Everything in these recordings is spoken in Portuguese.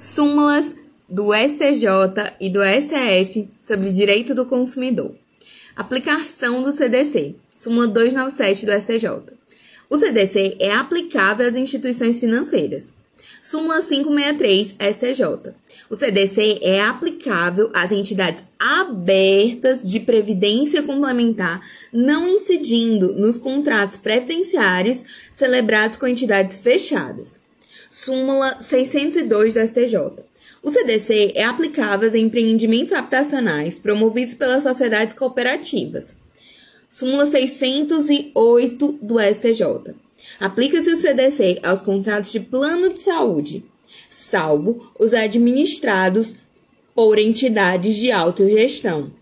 súmulas do STJ e do STF sobre direito do consumidor. Aplicação do CDC, súmula 297 do STJ. O CDC é aplicável às instituições financeiras. Súmula 563 STJ. O CDC é aplicável às entidades abertas de previdência complementar, não incidindo nos contratos previdenciários celebrados com entidades fechadas. Súmula 602 do STJ. O CDC é aplicável a empreendimentos habitacionais promovidos pelas sociedades cooperativas. Súmula 608 do STJ. Aplica-se o CDC aos contratos de plano de saúde, salvo os administrados por entidades de autogestão.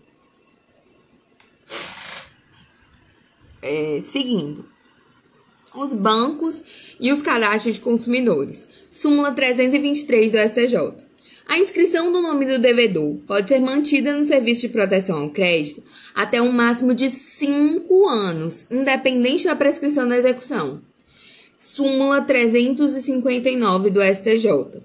É, seguindo, os bancos e os cadastros de consumidores. Súmula 323 do STJ. A inscrição do nome do devedor pode ser mantida no serviço de proteção ao crédito até um máximo de 5 anos, independente da prescrição da execução. Súmula 359 do STJ.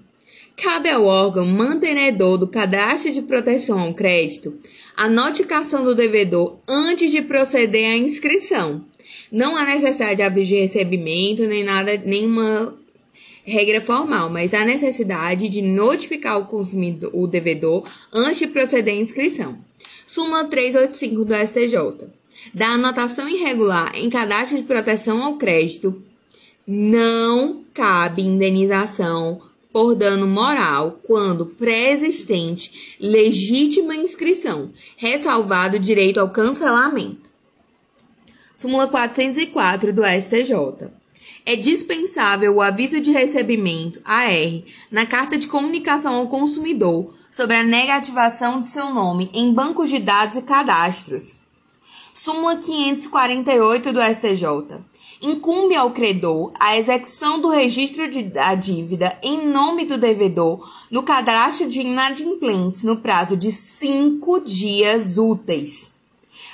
Cabe ao órgão mantenedor do cadastro de proteção ao crédito a notificação do devedor antes de proceder à inscrição. Não há necessidade de de recebimento nem nada, nenhuma regra formal, mas há necessidade de notificar o consumidor, o devedor, antes de proceder à inscrição. Súmula 385 do STJ. Da anotação irregular em cadastro de proteção ao crédito, não cabe indenização por dano moral quando pré-existente legítima inscrição, ressalvado o direito ao cancelamento. Súmula 404 do STJ. É dispensável o aviso de recebimento, AR, na carta de comunicação ao consumidor sobre a negativação de seu nome em bancos de dados e cadastros. Súmula 548 do STJ. Incumbe ao credor a execução do registro da dívida em nome do devedor no cadastro de inadimplentes no prazo de cinco dias úteis,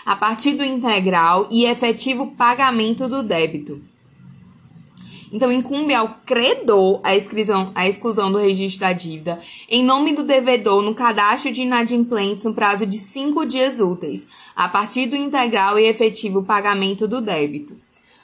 a partir do integral e efetivo pagamento do débito. Então, incumbe ao credor a exclusão, a exclusão do registro da dívida em nome do devedor no cadastro de inadimplentes no prazo de cinco dias úteis, a partir do integral e efetivo pagamento do débito.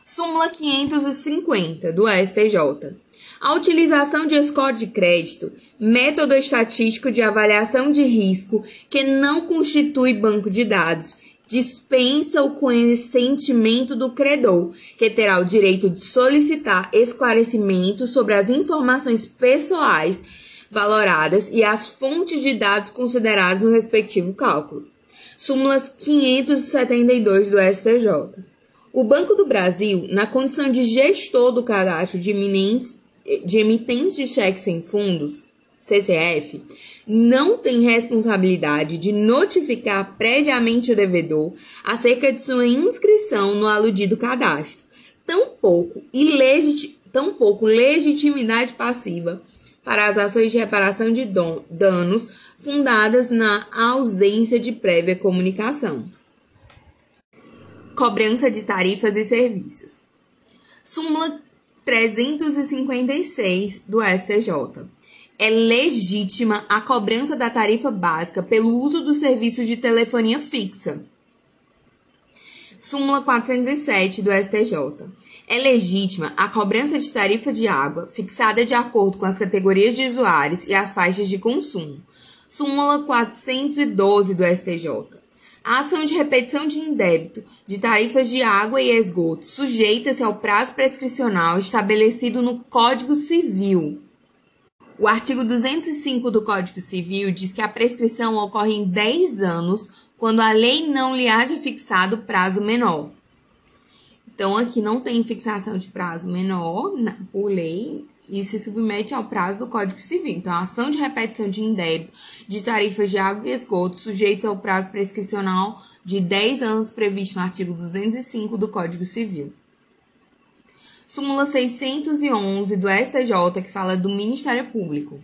Súmula 550 do STJ. A utilização de score de crédito, método estatístico de avaliação de risco que não constitui banco de dados dispensa o consentimento do credor, que terá o direito de solicitar esclarecimento sobre as informações pessoais valoradas e as fontes de dados consideradas no respectivo cálculo. Súmulas 572 do STJ. O Banco do Brasil, na condição de gestor do cadastro de, de emitentes de cheques sem fundos, CCF, não tem responsabilidade de notificar previamente o devedor acerca de sua inscrição no aludido cadastro, tampouco, ilegit tampouco legitimidade passiva para as ações de reparação de danos fundadas na ausência de prévia comunicação. Cobrança de tarifas e serviços. Súmula 356 do STJ é legítima a cobrança da tarifa básica pelo uso do serviço de telefonia fixa. Súmula 407 do STJ. É legítima a cobrança de tarifa de água fixada de acordo com as categorias de usuários e as faixas de consumo. Súmula 412 do STJ. A ação de repetição de indébito de tarifas de água e esgoto sujeita-se ao prazo prescricional estabelecido no Código Civil. O artigo 205 do Código Civil diz que a prescrição ocorre em 10 anos quando a lei não lhe haja fixado prazo menor. Então, aqui não tem fixação de prazo menor por lei e se submete ao prazo do Código Civil. Então, a ação de repetição de indébito de tarifas de água e esgoto sujeitos ao prazo prescricional de 10 anos previsto no artigo 205 do Código Civil súmula 611 do STJ, que fala do Ministério Público.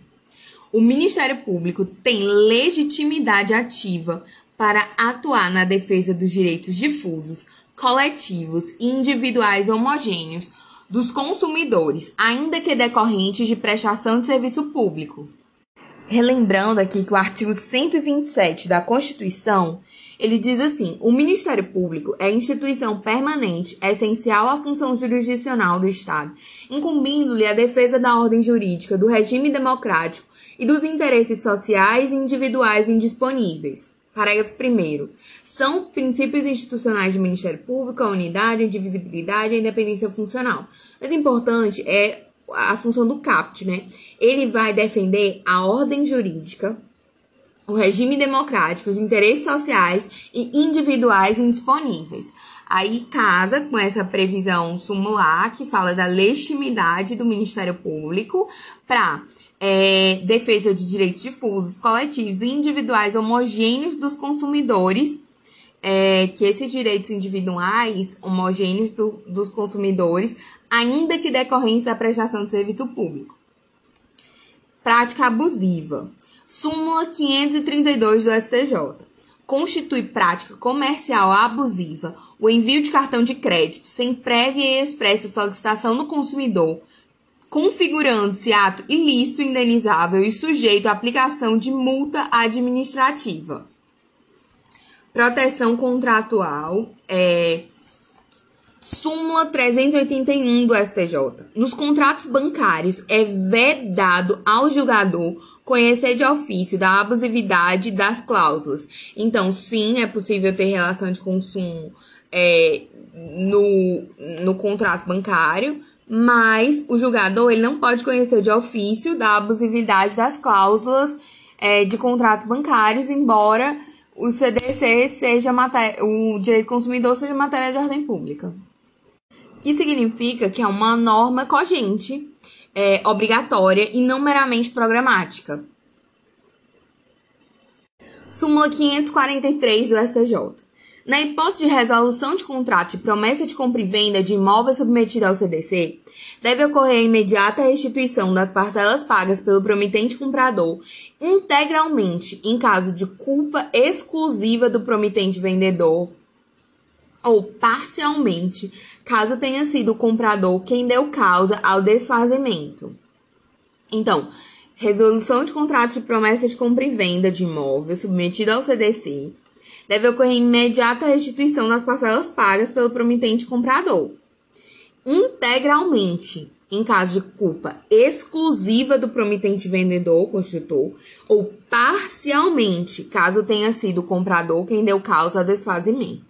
O Ministério Público tem legitimidade ativa para atuar na defesa dos direitos difusos, coletivos e individuais homogêneos dos consumidores, ainda que decorrentes de prestação de serviço público. Relembrando aqui que o artigo 127 da Constituição, ele diz assim: "O Ministério Público é instituição permanente, essencial à função jurisdicional do Estado, incumbindo-lhe a defesa da ordem jurídica, do regime democrático e dos interesses sociais e individuais indisponíveis." Parágrafo 1 São princípios institucionais do Ministério Público a unidade, a indivisibilidade e a independência funcional. Mas importante é a função do CAPT, né? Ele vai defender a ordem jurídica, o regime democrático, os interesses sociais e individuais indisponíveis. Aí casa com essa previsão sumular que fala da legitimidade do Ministério Público para é, defesa de direitos difusos, coletivos e individuais homogêneos dos consumidores, é, que esses direitos individuais homogêneos do, dos consumidores, ainda que decorrência da prestação de serviço público. Prática abusiva. Súmula 532 do STJ. Constitui prática comercial abusiva o envio de cartão de crédito sem prévia e expressa solicitação do consumidor configurando-se ato ilícito, indenizável e sujeito à aplicação de multa administrativa. Proteção contratual é súmula 381 do STJ. Nos contratos bancários é vedado ao julgador conhecer de ofício da abusividade das cláusulas. Então, sim, é possível ter relação de consumo é, no, no contrato bancário, mas o julgador ele não pode conhecer de ofício da abusividade das cláusulas é, de contratos bancários, embora o CDC seja o direito do consumidor seja matéria de ordem pública. Que significa que é uma norma cogente, é, obrigatória e não meramente programática. Súmula 543 do STJ. Na hipótese de resolução de contrato e promessa de compra e venda de imóvel submetido ao CDC, deve ocorrer a imediata restituição das parcelas pagas pelo promitente comprador integralmente em caso de culpa exclusiva do promitente vendedor ou parcialmente, caso tenha sido o comprador quem deu causa ao desfazimento. Então, resolução de contrato de promessa de compra e venda de imóvel submetido ao CDC deve ocorrer imediata restituição das parcelas pagas pelo promitente comprador. Integralmente, em caso de culpa exclusiva do promitente vendedor ou construtor, ou parcialmente, caso tenha sido o comprador quem deu causa ao desfazimento.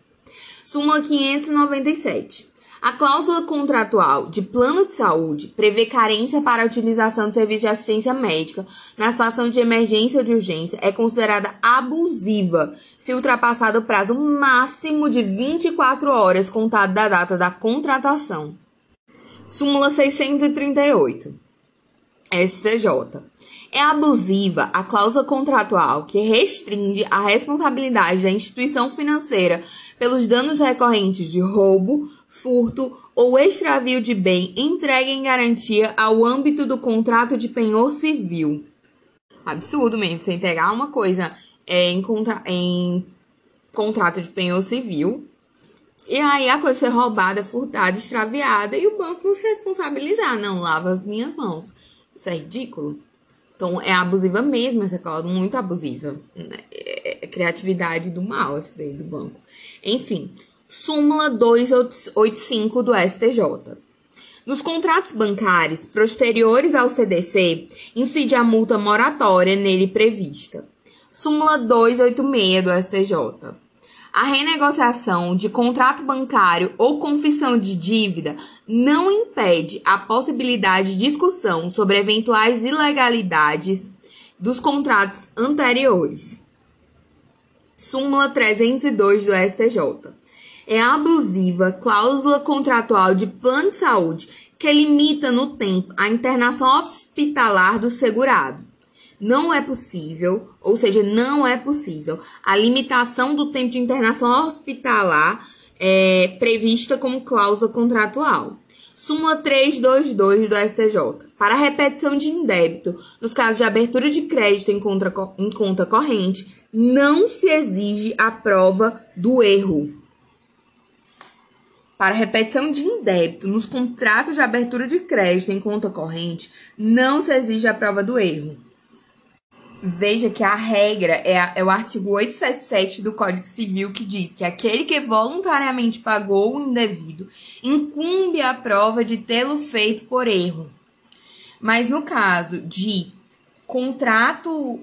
Súmula 597. A cláusula contratual de plano de saúde prevê carência para a utilização de serviços de assistência médica na situação de emergência ou de urgência é considerada abusiva se ultrapassado o prazo máximo de 24 horas contado da data da contratação. Súmula 638. STJ. É abusiva a cláusula contratual que restringe a responsabilidade da instituição financeira pelos danos recorrentes de roubo, furto ou extravio de bem entregue em garantia ao âmbito do contrato de penhor civil. Absurdo mesmo, você entregar uma coisa é, em, contra em contrato de penhor civil e aí a coisa ser roubada, furtada, extraviada e o banco nos responsabilizar. Não, lava as minhas mãos. Isso é ridículo. Então é abusiva mesmo essa cláusula, muito abusiva. É, é criatividade do mal esse daí do banco. Enfim, súmula 285 do STJ. Nos contratos bancários posteriores ao CDC, incide a multa moratória nele prevista. Súmula 286 do STJ. A renegociação de contrato bancário ou confissão de dívida não impede a possibilidade de discussão sobre eventuais ilegalidades dos contratos anteriores. Súmula 302 do STJ. É abusiva cláusula contratual de plano de saúde que limita no tempo a internação hospitalar do segurado. Não é possível, ou seja, não é possível a limitação do tempo de internação hospitalar é, prevista como cláusula contratual. Súmula 322 do STJ. Para repetição de indébito, nos casos de abertura de crédito em, em conta corrente, não se exige a prova do erro. Para repetição de indébito nos contratos de abertura de crédito em conta corrente, não se exige a prova do erro. Veja que a regra é, a, é, o artigo 877 do Código Civil que diz que aquele que voluntariamente pagou o indevido incumbe a prova de tê-lo feito por erro. Mas no caso de contrato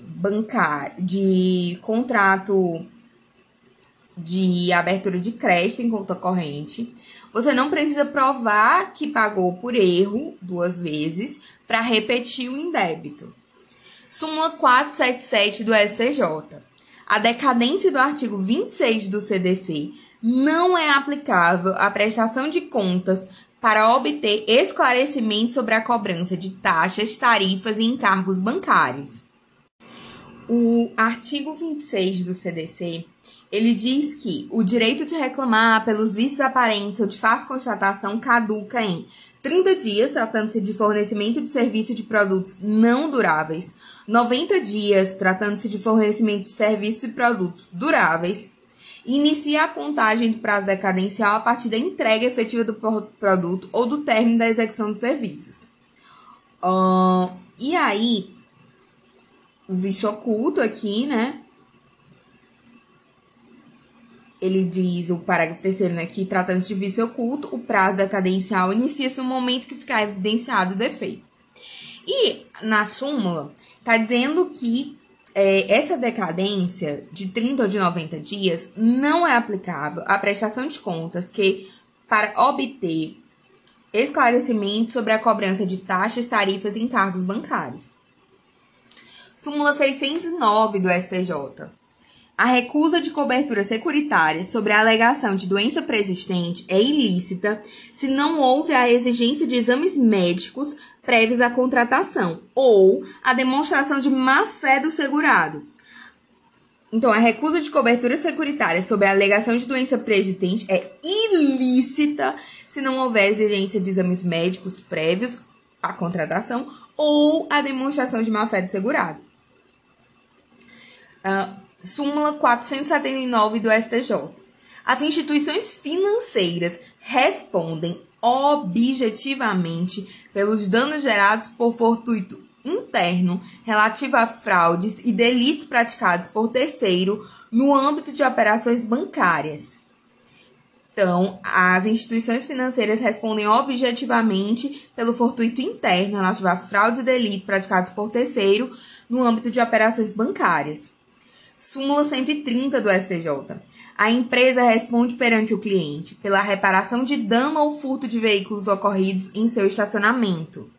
bancário, de contrato de abertura de crédito em conta corrente, você não precisa provar que pagou por erro duas vezes para repetir o indébito. Súmula 477 do STJ. A decadência do artigo 26 do CDC não é aplicável à prestação de contas para obter esclarecimento sobre a cobrança de taxas, tarifas e encargos bancários. O artigo 26 do CDC, ele diz que o direito de reclamar pelos vícios aparentes ou de fácil constatação caduca em 30 dias, tratando-se de fornecimento de serviço de produtos não duráveis, 90 dias, tratando-se de fornecimento de serviços e produtos duráveis, inicia a contagem do prazo decadencial a partir da entrega efetiva do produto ou do término da execução dos serviços. Uh, e aí, o vício oculto aqui, né? Ele diz, o parágrafo terceiro, né, que tratando-se de vício oculto, o prazo decadencial inicia-se no momento que ficar evidenciado o defeito. E na súmula, está dizendo que é, essa decadência de 30 ou de 90 dias não é aplicável à prestação de contas que, para obter esclarecimento sobre a cobrança de taxas, tarifas e encargos bancários. Súmula 609 do STJ. A recusa de cobertura securitária sobre a alegação de doença persistente é ilícita se não houve a exigência de exames médicos prévios à contratação ou a demonstração de má-fé do segurado. Então, a recusa de cobertura securitária sobre a alegação de doença persistente é ilícita se não houver exigência de exames médicos prévios à contratação ou a demonstração de má-fé do segurado. Uh, súmula 479 do STJ. As instituições financeiras respondem objetivamente pelos danos gerados por fortuito interno relativo a fraudes e delitos praticados por terceiro no âmbito de operações bancárias. Então, as instituições financeiras respondem objetivamente pelo fortuito interno relativo a fraudes e delitos praticados por terceiro no âmbito de operações bancárias. Súmula 130 do STJ. A empresa responde perante o cliente pela reparação de dano ou furto de veículos ocorridos em seu estacionamento.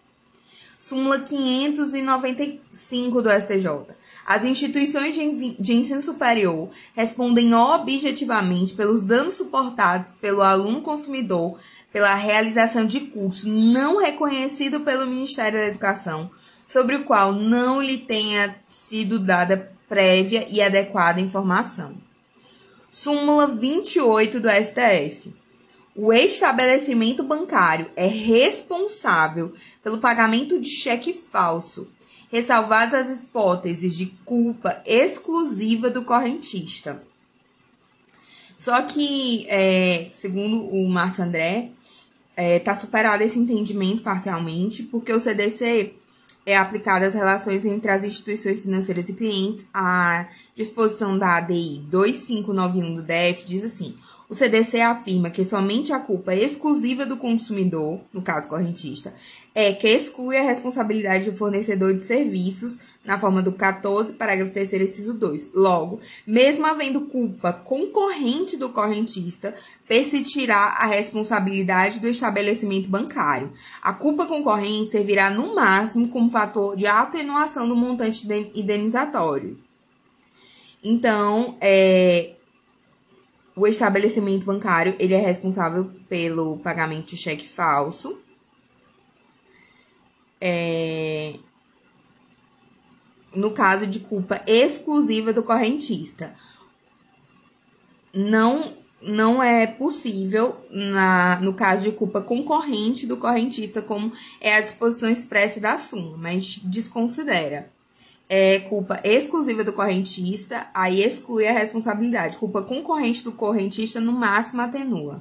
Súmula 595 do STJ. As instituições de ensino superior respondem objetivamente pelos danos suportados pelo aluno consumidor pela realização de curso não reconhecido pelo Ministério da Educação, sobre o qual não lhe tenha sido dada prévia e adequada informação. Súmula 28 do STF. O estabelecimento bancário é responsável pelo pagamento de cheque falso, ressalvadas as hipóteses de culpa exclusiva do correntista. Só que, é, segundo o Márcio André, está é, tá superado esse entendimento parcialmente, porque o CDC é aplicada às relações entre as instituições financeiras e clientes. A disposição da ADI 2591 do DF diz assim: o CDC afirma que somente a culpa exclusiva do consumidor, no caso correntista, é que exclui a responsabilidade do fornecedor de serviços, na forma do 14, parágrafo 3, inciso 2. Logo, mesmo havendo culpa concorrente do correntista, persistirá a responsabilidade do estabelecimento bancário. A culpa concorrente servirá, no máximo, como fator de atenuação do montante indenizatório. Então, é, o estabelecimento bancário ele é responsável pelo pagamento de cheque falso. É, no caso de culpa exclusiva do correntista. Não, não é possível, na, no caso de culpa concorrente do correntista, como é a disposição expressa da súmula, mas desconsidera é culpa exclusiva do correntista, aí exclui a responsabilidade. Culpa concorrente do correntista, no máximo, atenua.